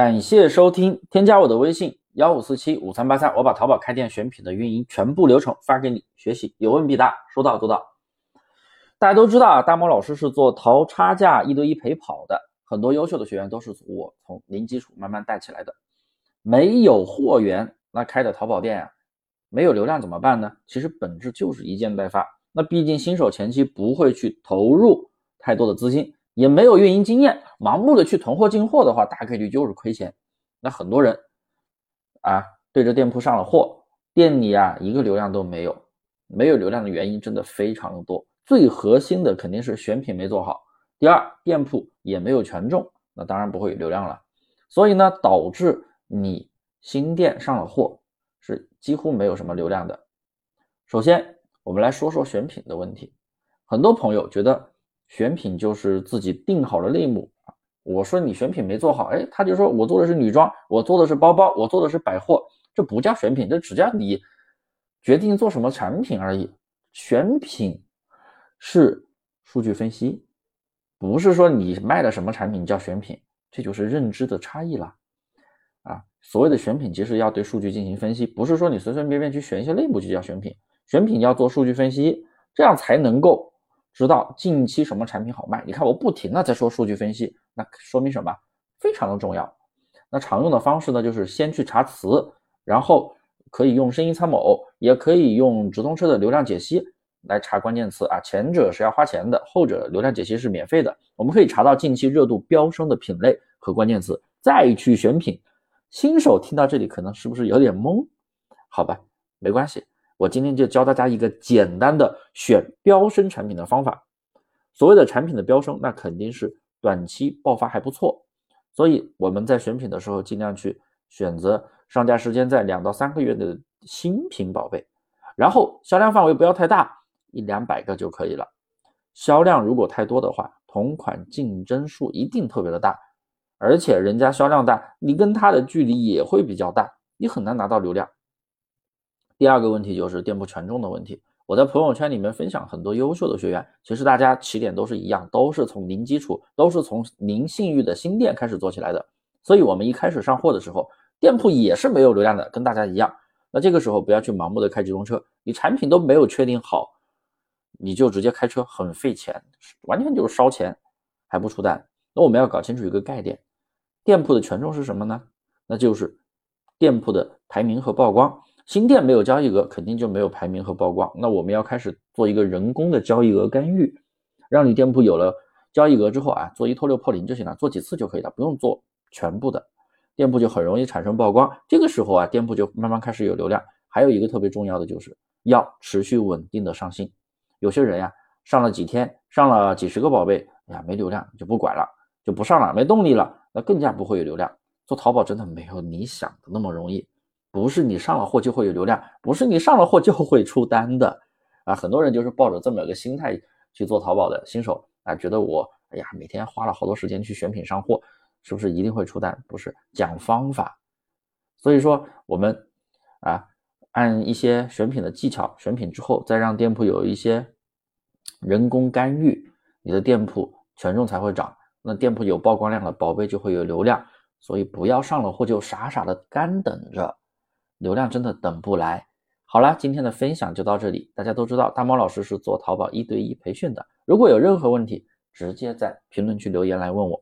感谢收听，添加我的微信幺五四七五三八三，我把淘宝开店选品的运营全部流程发给你学习，有问必答，说到做到。大家都知道啊，大猫老师是做淘差价一对一陪跑的，很多优秀的学员都是我从零基础慢慢带起来的。没有货源，那开的淘宝店啊，没有流量怎么办呢？其实本质就是一件代发。那毕竟新手前期不会去投入太多的资金。也没有运营经验，盲目的去囤货进货的话，大概率就是亏钱。那很多人啊，对着店铺上了货，店里啊一个流量都没有。没有流量的原因真的非常的多，最核心的肯定是选品没做好。第二，店铺也没有权重，那当然不会有流量了。所以呢，导致你新店上了货是几乎没有什么流量的。首先，我们来说说选品的问题。很多朋友觉得。选品就是自己定好了类目，我说你选品没做好，哎，他就说我做的是女装，我做的是包包，我做的是百货，这不叫选品，这只叫你决定做什么产品而已。选品是数据分析，不是说你卖了什么产品叫选品，这就是认知的差异了啊。所谓的选品，其实要对数据进行分析，不是说你随随便便去选一些类目就叫选品。选品要做数据分析，这样才能够。知道近期什么产品好卖？你看我不停的在说数据分析，那说明什么？非常的重要。那常用的方式呢，就是先去查词，然后可以用声音参谋，也可以用直通车的流量解析来查关键词啊。前者是要花钱的，后者流量解析是免费的。我们可以查到近期热度飙升的品类和关键词，再去选品。新手听到这里可能是不是有点懵？好吧，没关系。我今天就教大家一个简单的选飙升产品的方法。所谓的产品的飙升，那肯定是短期爆发还不错，所以我们在选品的时候，尽量去选择上架时间在两到三个月的新品宝贝，然后销量范围不要太大，一两百个就可以了。销量如果太多的话，同款竞争数一定特别的大，而且人家销量大，你跟他的距离也会比较大，你很难拿到流量。第二个问题就是店铺权重的问题。我在朋友圈里面分享很多优秀的学员，其实大家起点都是一样，都是从零基础，都是从零信誉的新店开始做起来的。所以，我们一开始上货的时候，店铺也是没有流量的，跟大家一样。那这个时候不要去盲目的开直通车，你产品都没有确定好，你就直接开车，很费钱，完全就是烧钱，还不出单。那我们要搞清楚一个概念，店铺的权重是什么呢？那就是店铺的排名和曝光。新店没有交易额，肯定就没有排名和曝光。那我们要开始做一个人工的交易额干预，让你店铺有了交易额之后啊，做一拖六破零就行了，做几次就可以了，不用做全部的，店铺就很容易产生曝光。这个时候啊，店铺就慢慢开始有流量。还有一个特别重要的就是要持续稳定的上新。有些人呀，上了几天，上了几十个宝贝，哎呀没流量就不管了，就不上了，没动力了，那更加不会有流量。做淘宝真的没有你想的那么容易。不是你上了货就会有流量，不是你上了货就会出单的啊！很多人就是抱着这么个心态去做淘宝的新手啊，觉得我哎呀，每天花了好多时间去选品上货，是不是一定会出单？不是，讲方法。所以说我们啊，按一些选品的技巧，选品之后再让店铺有一些人工干预，你的店铺权重才会涨。那店铺有曝光量了，宝贝就会有流量。所以不要上了货就傻傻的干等着。流量真的等不来。好了，今天的分享就到这里。大家都知道，大猫老师是做淘宝一对一培训的。如果有任何问题，直接在评论区留言来问我。